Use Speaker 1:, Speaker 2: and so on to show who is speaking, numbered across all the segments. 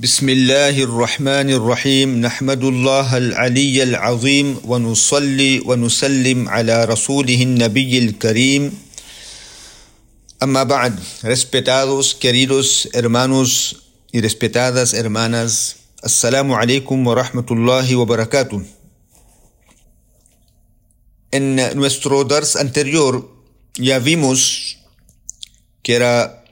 Speaker 1: بسم الله الرحمن الرحيم نحمد الله العلي العظيم ونصلي ونسلم على رسوله النبي الكريم أما بعد respetados queridos hermanos y respetadas hermanas alaikum wa rahmatullahi wa barakatuh En nuestro dars anterior ya vimos que era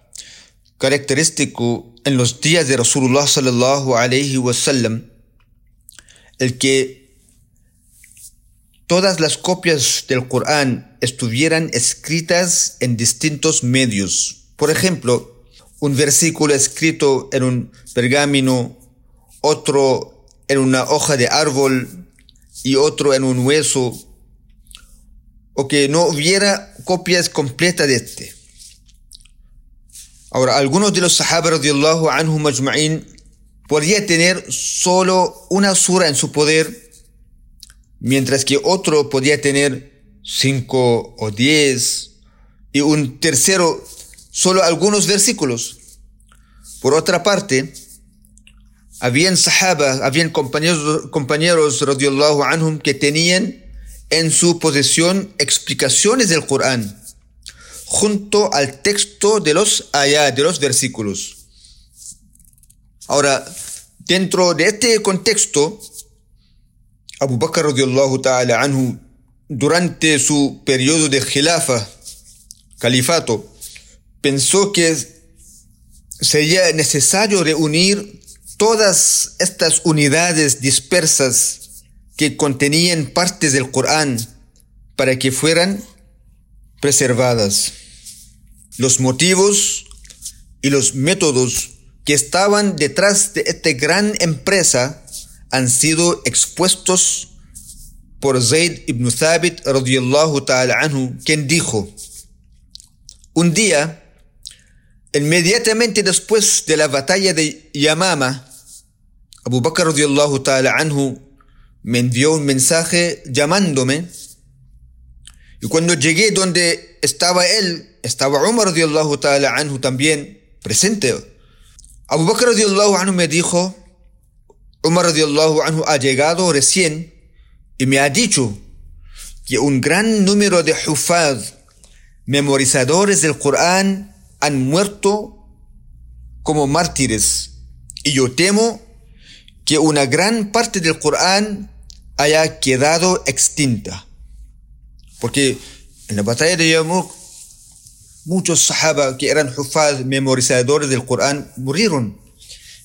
Speaker 1: característico en los días de Rasulullah sallallahu alayhi wasallam el que todas las copias del Corán estuvieran escritas en distintos medios. Por ejemplo, un versículo escrito en un pergamino, otro en una hoja de árbol y otro en un hueso, o que no hubiera copias completas de este. Ahora, algunos de los sahaba radiallahu anhu majma'in podría tener solo una sura en su poder, mientras que otro podía tener cinco o diez, y un tercero solo algunos versículos. Por otra parte, habían sahaba, habían compañeros, compañeros radiallahu anhum que tenían en su posesión explicaciones del Corán junto al texto de los ayat, de los versículos. Ahora, dentro de este contexto, Abu Bakr ta'ala anhu, durante su periodo de khilafa, califato, pensó que sería necesario reunir todas estas unidades dispersas que contenían partes del Corán para que fueran preservadas los motivos y los métodos que estaban detrás de esta gran empresa han sido expuestos por Zayd ibn Thabit radiyallahu ta'ala anhu, quien dijo, un día, inmediatamente después de la batalla de Yamama, Abu Bakr radiyallahu ta'ala anhu me envió un mensaje llamándome, y cuando llegué donde estaba él, estaba Umar radiallahu ta'ala anhu también presente. Abu Bakr radiallahu anhu me dijo, Umar radiallahu anhu ha llegado recién y me ha dicho que un gran número de hufaz, memorizadores del Corán, han muerto como mártires. Y yo temo que una gran parte del Corán haya quedado extinta. Porque en la batalla de Yamuk muchos sahaba que eran hufaz, memorizadores del Corán, murieron.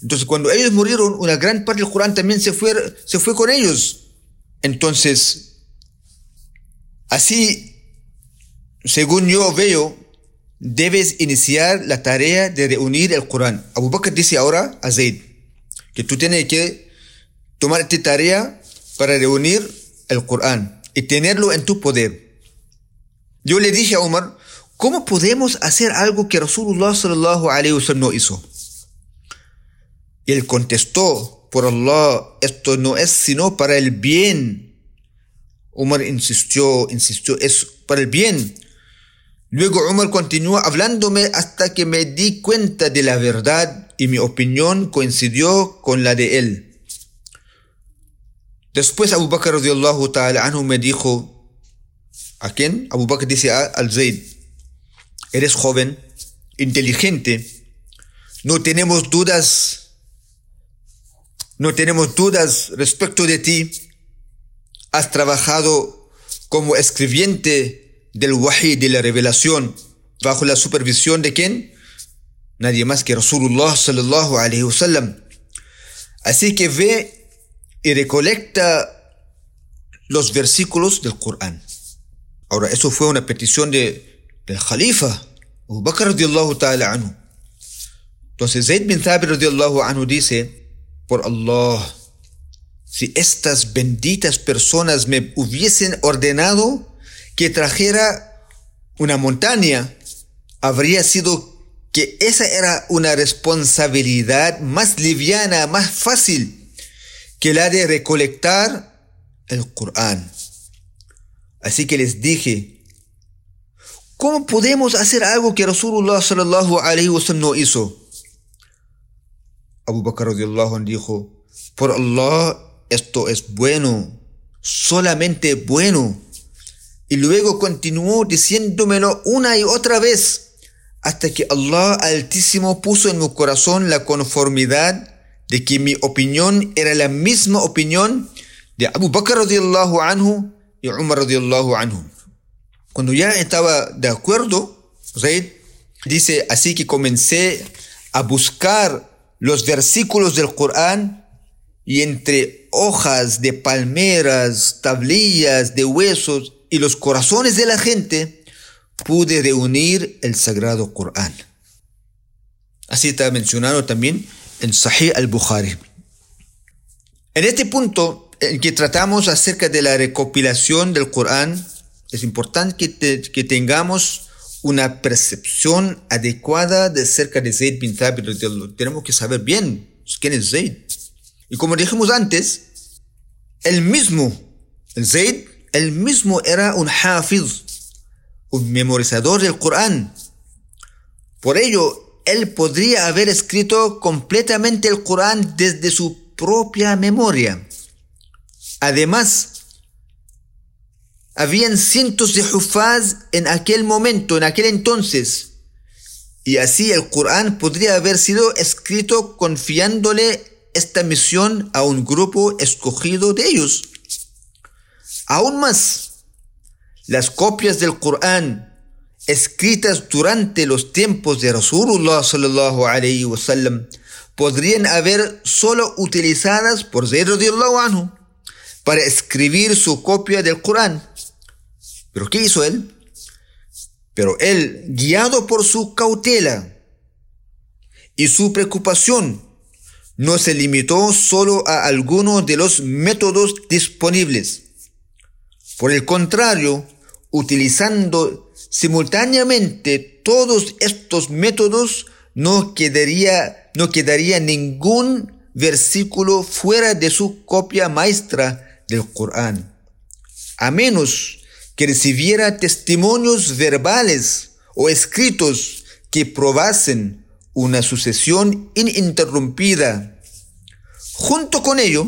Speaker 1: Entonces, cuando ellos murieron, una gran parte del Corán también se fue, se fue con ellos. Entonces, así, según yo veo, debes iniciar la tarea de reunir el Corán. Abu Bakr dice ahora a Zayd que tú tienes que tomar esta tarea para reunir el Corán y tenerlo en tu poder. Yo le dije a Omar, ¿Cómo podemos hacer algo que Rasulullah sallallahu alayhi wa no hizo? Y él contestó, por Allah, esto no es sino para el bien. Umar insistió, insistió, es para el bien. Luego Umar continuó hablándome hasta que me di cuenta de la verdad y mi opinión coincidió con la de él. Después Abu Bakr radiallahu ta'ala anhu me dijo, ¿a quién? Abu Bakr dice al Zayd, eres joven, inteligente, no tenemos dudas, no tenemos dudas respecto de ti, has trabajado como escribiente del wahi, de la revelación, bajo la supervisión de quién? Nadie más que Rasulullah sallallahu alaihi wasallam. Así que ve y recolecta los versículos del Corán. Ahora, eso fue una petición de del Khalifa, Abu Bakr radiallahu ta'ala anhu. Entonces Zayd bin Thabit radiallahu anhu dice, por Allah, si estas benditas personas me hubiesen ordenado que trajera una montaña, habría sido que esa era una responsabilidad más liviana, más fácil que la de recolectar el Corán. Así que les dije, ¿Cómo podemos hacer algo que Rasulullah sallallahu alaihi wasallam no hizo? Abu Bakr dijo, por Allah, esto es bueno, solamente bueno. Y luego continuó diciéndomelo una y otra vez, hasta que Allah Altísimo puso en mi corazón la conformidad de que mi opinión era la misma opinión de Abu Bakr radiallahu anhu y Umar radiallahu anhu. Cuando ya estaba de acuerdo, Zayd dice, así que comencé a buscar los versículos del Corán y entre hojas de palmeras, tablillas de huesos y los corazones de la gente, pude reunir el sagrado Corán. Así está mencionado también en Sahih al-Bukhari. En este punto que tratamos acerca de la recopilación del Corán, es importante que, tengamos una percepción adecuada de cerca de Zayd bin Thabit. Tenemos que saber bien quién es Zayd. Y como dijimos antes, el mismo, Zayd, el mismo era un hafiz, un memorizador del Corán. Por ello, él podría haber escrito completamente el Corán desde su propia memoria. Además, habían cientos de hufaz en aquel momento, en aquel entonces. Y así el Corán podría haber sido escrito confiándole esta misión a un grupo escogido de ellos. Aún más, las copias del Corán escritas durante los tiempos de Rasulullah sallallahu alayhi wasallam podrían haber solo utilizadas por Zayd anhu para escribir su copia del Corán. Pero ¿qué hizo él? Pero él, guiado por su cautela y su preocupación, no se limitó solo a algunos de los métodos disponibles. Por el contrario, utilizando simultáneamente todos estos métodos, no quedaría, no quedaría ningún versículo fuera de su copia maestra del Corán. A menos que recibiera testimonios verbales o escritos que probasen una sucesión ininterrumpida. Junto con ello,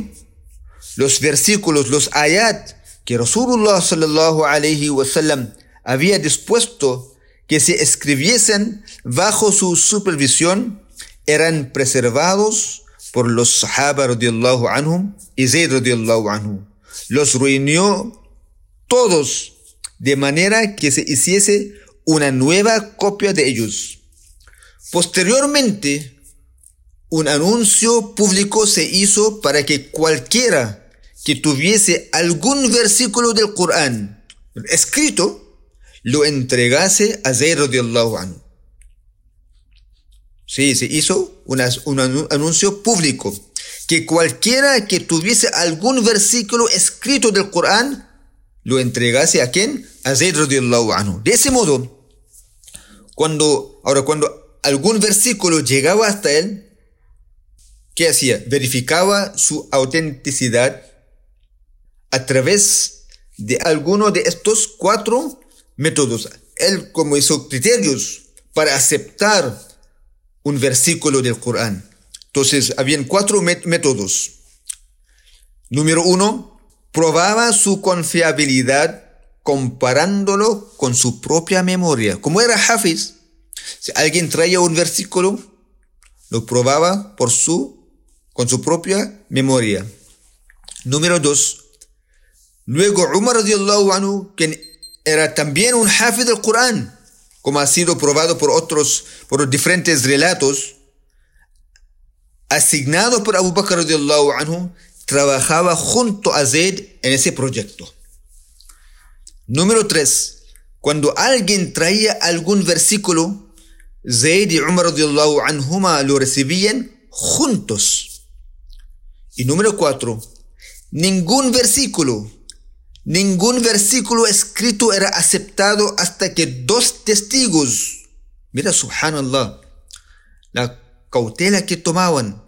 Speaker 1: los versículos, los ayat que Rasulullah sallallahu alayhi wasallam había dispuesto que se escribiesen bajo su supervisión eran preservados por los sahaba radiallahu anhum y Zayd radiallahu anhu. Los reunió todos de manera que se hiciese una nueva copia de ellos. Posteriormente, un anuncio público se hizo para que cualquiera que tuviese algún versículo del Corán escrito, lo entregase a Zayd. Sí, se hizo un anuncio público que cualquiera que tuviese algún versículo escrito del Corán lo entregase a quién? A Zayd radiallahu anhu. De ese modo, cuando, ahora cuando algún versículo llegaba hasta él, ¿qué hacía? Verificaba su autenticidad a través de alguno de estos cuatro métodos. Él como hizo criterios para aceptar un versículo del Corán. Entonces, habían cuatro métodos. Número uno, probaba su confiabilidad comparándolo con su propia memoria. Como era Hafiz, si alguien traía un versículo, lo probaba por su, con su propia memoria. Número dos, luego Umar radiallahu anhu, era también un Hafiz del Corán, como ha sido probado por otros, por diferentes relatos, asignado por Abu Bakr anhu, trabajaba junto a Zaid en ese proyecto. Número 3. Cuando alguien traía algún versículo, Zaid y Umar anhuma lo recibían juntos. Y número 4. Ningún versículo, ningún versículo escrito era aceptado hasta que dos testigos, mira subhanallah, la cautela que tomaban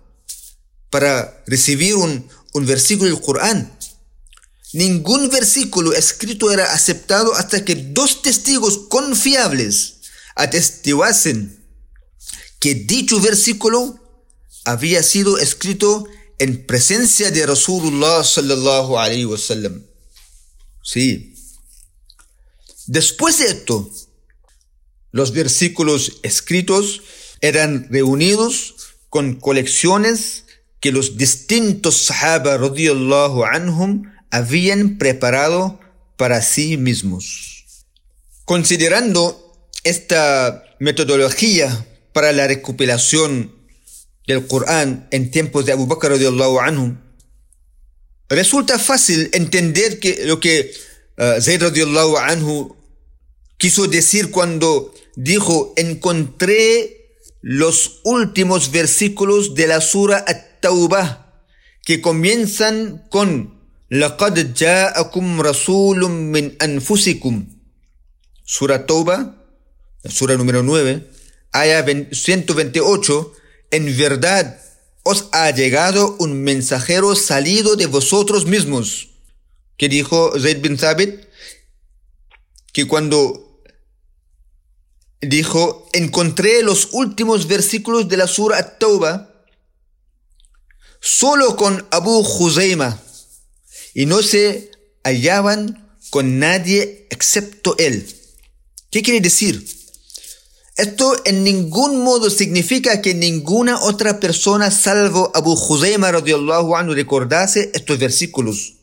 Speaker 1: para recibir un, versículo del Corán. Ningún versículo escrito era aceptado hasta que dos testigos confiables atestiguasen que dicho versículo había sido escrito en presencia de Rasulullah sallallahu alayhi wasallam. Sí. Después de esto, los versículos escritos eran reunidos con colecciones que los distintos sahaba radiyallahu anhum habían preparado para sí mismos. Considerando esta metodología para la recopilación del Corán en tiempos de Abu Bakr radiyallahu anhu, resulta fácil entender que lo que uh, Zayd radiyallahu anhu quiso decir cuando dijo encontré los últimos versículos de la sura At-Tawbah que comienzan con لقد جاءكم رسول من أنفسكم Sura Tawbah, sura número 9, aya 128, en verdad os ha llegado un mensajero salido de vosotros mismos. Que dijo Zayd bin Thabit, que cuando dijo, encontré los últimos versículos de la sura At-Tawbah solo con Abu Juzaima y no se hallaban con nadie excepto él. ¿Qué quiere decir? Esto en ningún modo significa que ninguna otra persona salvo Abu Juzaima radiallahu anhu recordase estos versículos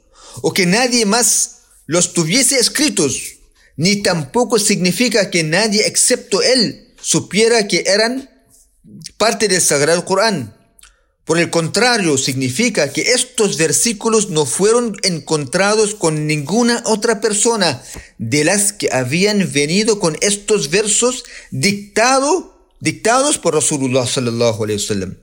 Speaker 1: o que nadie más los tuviese escritos, ni tampoco significa que nadie excepto él supiera que eran parte del Sagrado Corán. Por el contrario, significa que estos versículos no fueron encontrados con ninguna otra persona de las que habían venido con estos versos dictado, dictados por Rasulullah sallallahu alaihi wasallam.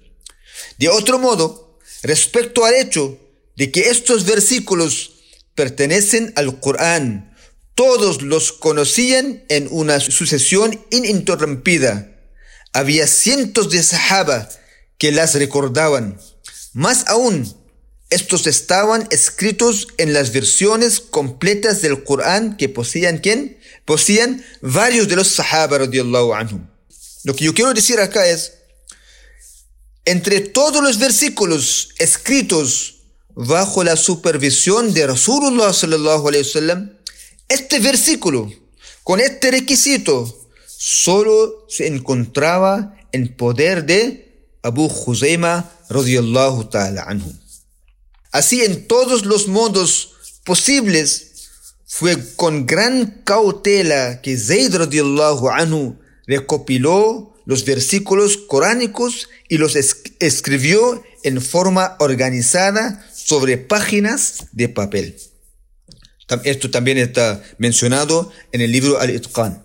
Speaker 1: De otro modo, respecto al hecho de que estos versículos pertenecen al Corán, todos los conocían en una sucesión ininterrumpida. Había cientos de sahaba que las recordaban. Más aún, estos estaban escritos en las versiones completas del Corán que poseían quién? Poseían varios de los sahaba radiallahu anhum. Lo que yo quiero decir acá es, entre todos los versículos escritos bajo la supervisión de Rasulullah sallallahu alayhi wasallam, este versículo con este requisito solo se encontraba en poder de Abu radiyallahu ta'ala anhu. Así en todos los modos posibles fue con gran cautela que Zayd radiyallahu anhu recopiló los versículos coránicos y los escribió en forma organizada sobre páginas de papel. Esto también está mencionado en el libro Al-Itqan.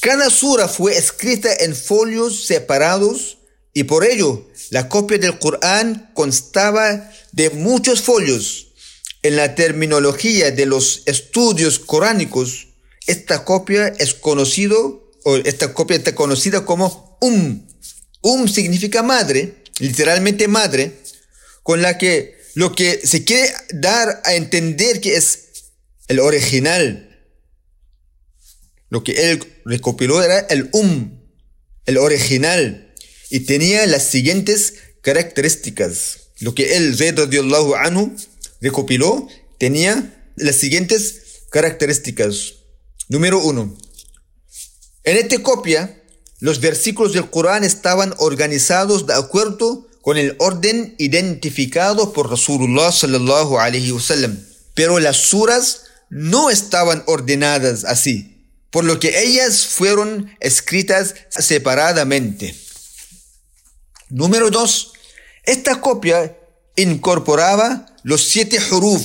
Speaker 1: Cada sura fue escrita en folios separados y por ello la copia del Corán constaba de muchos folios. En la terminología de los estudios coránicos, esta copia es conocido, o esta copia está conocida como Um. Um significa madre, literalmente madre, con la que lo que se quiere dar a entender que es el original. Lo que él recopiló era el Um, el original y tenía las siguientes características. Lo que el Zayd radiallahu anhu recopiló tenía las siguientes características. Número uno. En esta copia, los versículos del Corán estaban organizados de acuerdo con el orden identificado por Rasulullah sallallahu alaihi wasallam. Pero las suras no estaban ordenadas así, por lo que ellas fueron escritas separadamente. Número dos, esta copia incorporaba los siete huruf,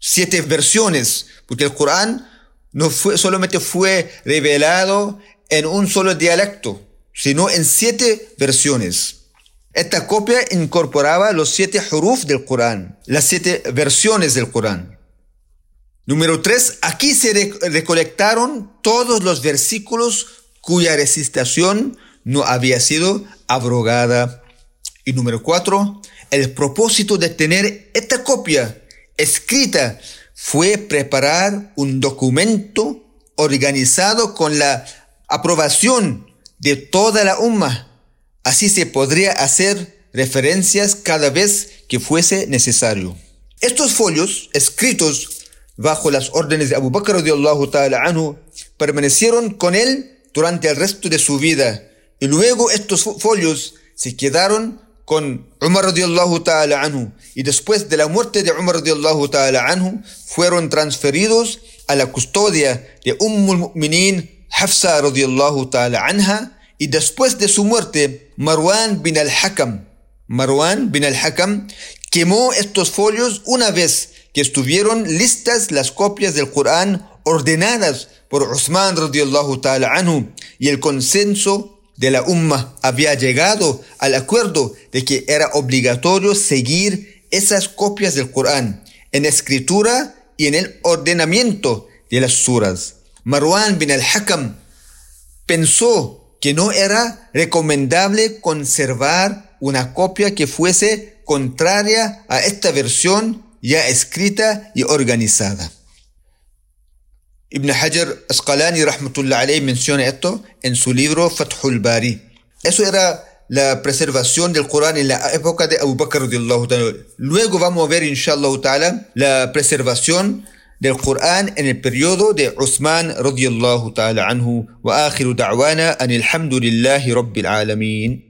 Speaker 1: siete versiones, porque el Corán no fue, solamente fue revelado en un solo dialecto, sino en siete versiones. Esta copia incorporaba los siete huruf del Corán, las siete versiones del Corán. Número tres, aquí se recolectaron todos los versículos cuya recitación no había sido abrogada. Y número cuatro, el propósito de tener esta copia escrita fue preparar un documento organizado con la aprobación de toda la umma, Así se podría hacer referencias cada vez que fuese necesario. Estos folios, escritos bajo las órdenes de Abu Bakr ta'ala anhu, permanecieron con él durante el resto de su vida. Y luego estos folios se quedaron con Umar radiallahu ta'ala anhu. Y después de la muerte de Umar radiallahu ta'ala anhu, fueron transferidos a la custodia de Ummul Mu'minin Hafsa radiallahu ta'ala anha. Y después de su muerte, Marwan bin al-Hakam, Marwan bin al-Hakam quemó estos folios una vez que estuvieron listas las copias del Corán ordenadas por Uthman radiallahu ta'ala anhu y el consenso de la umma había llegado al acuerdo de que era obligatorio seguir esas copias del Corán en escritura y en el ordenamiento de las suras. Marwan bin al-Hakam pensó que no era recomendable conservar una copia que fuese contraria a esta versión ya escrita y organizada. Ibn Hajar Asqalani rahmatullah alayhi menciona esto en su libro Fathul Bari. Eso era la preservación del Corán en la época de Abu Bakr Luego vamos a ver inshallah la preservación del Corán en el periodo de Uthman radiyallahu ta'ala anhu wa akhiru da'wana anil hamdulillahi rabbil alamin.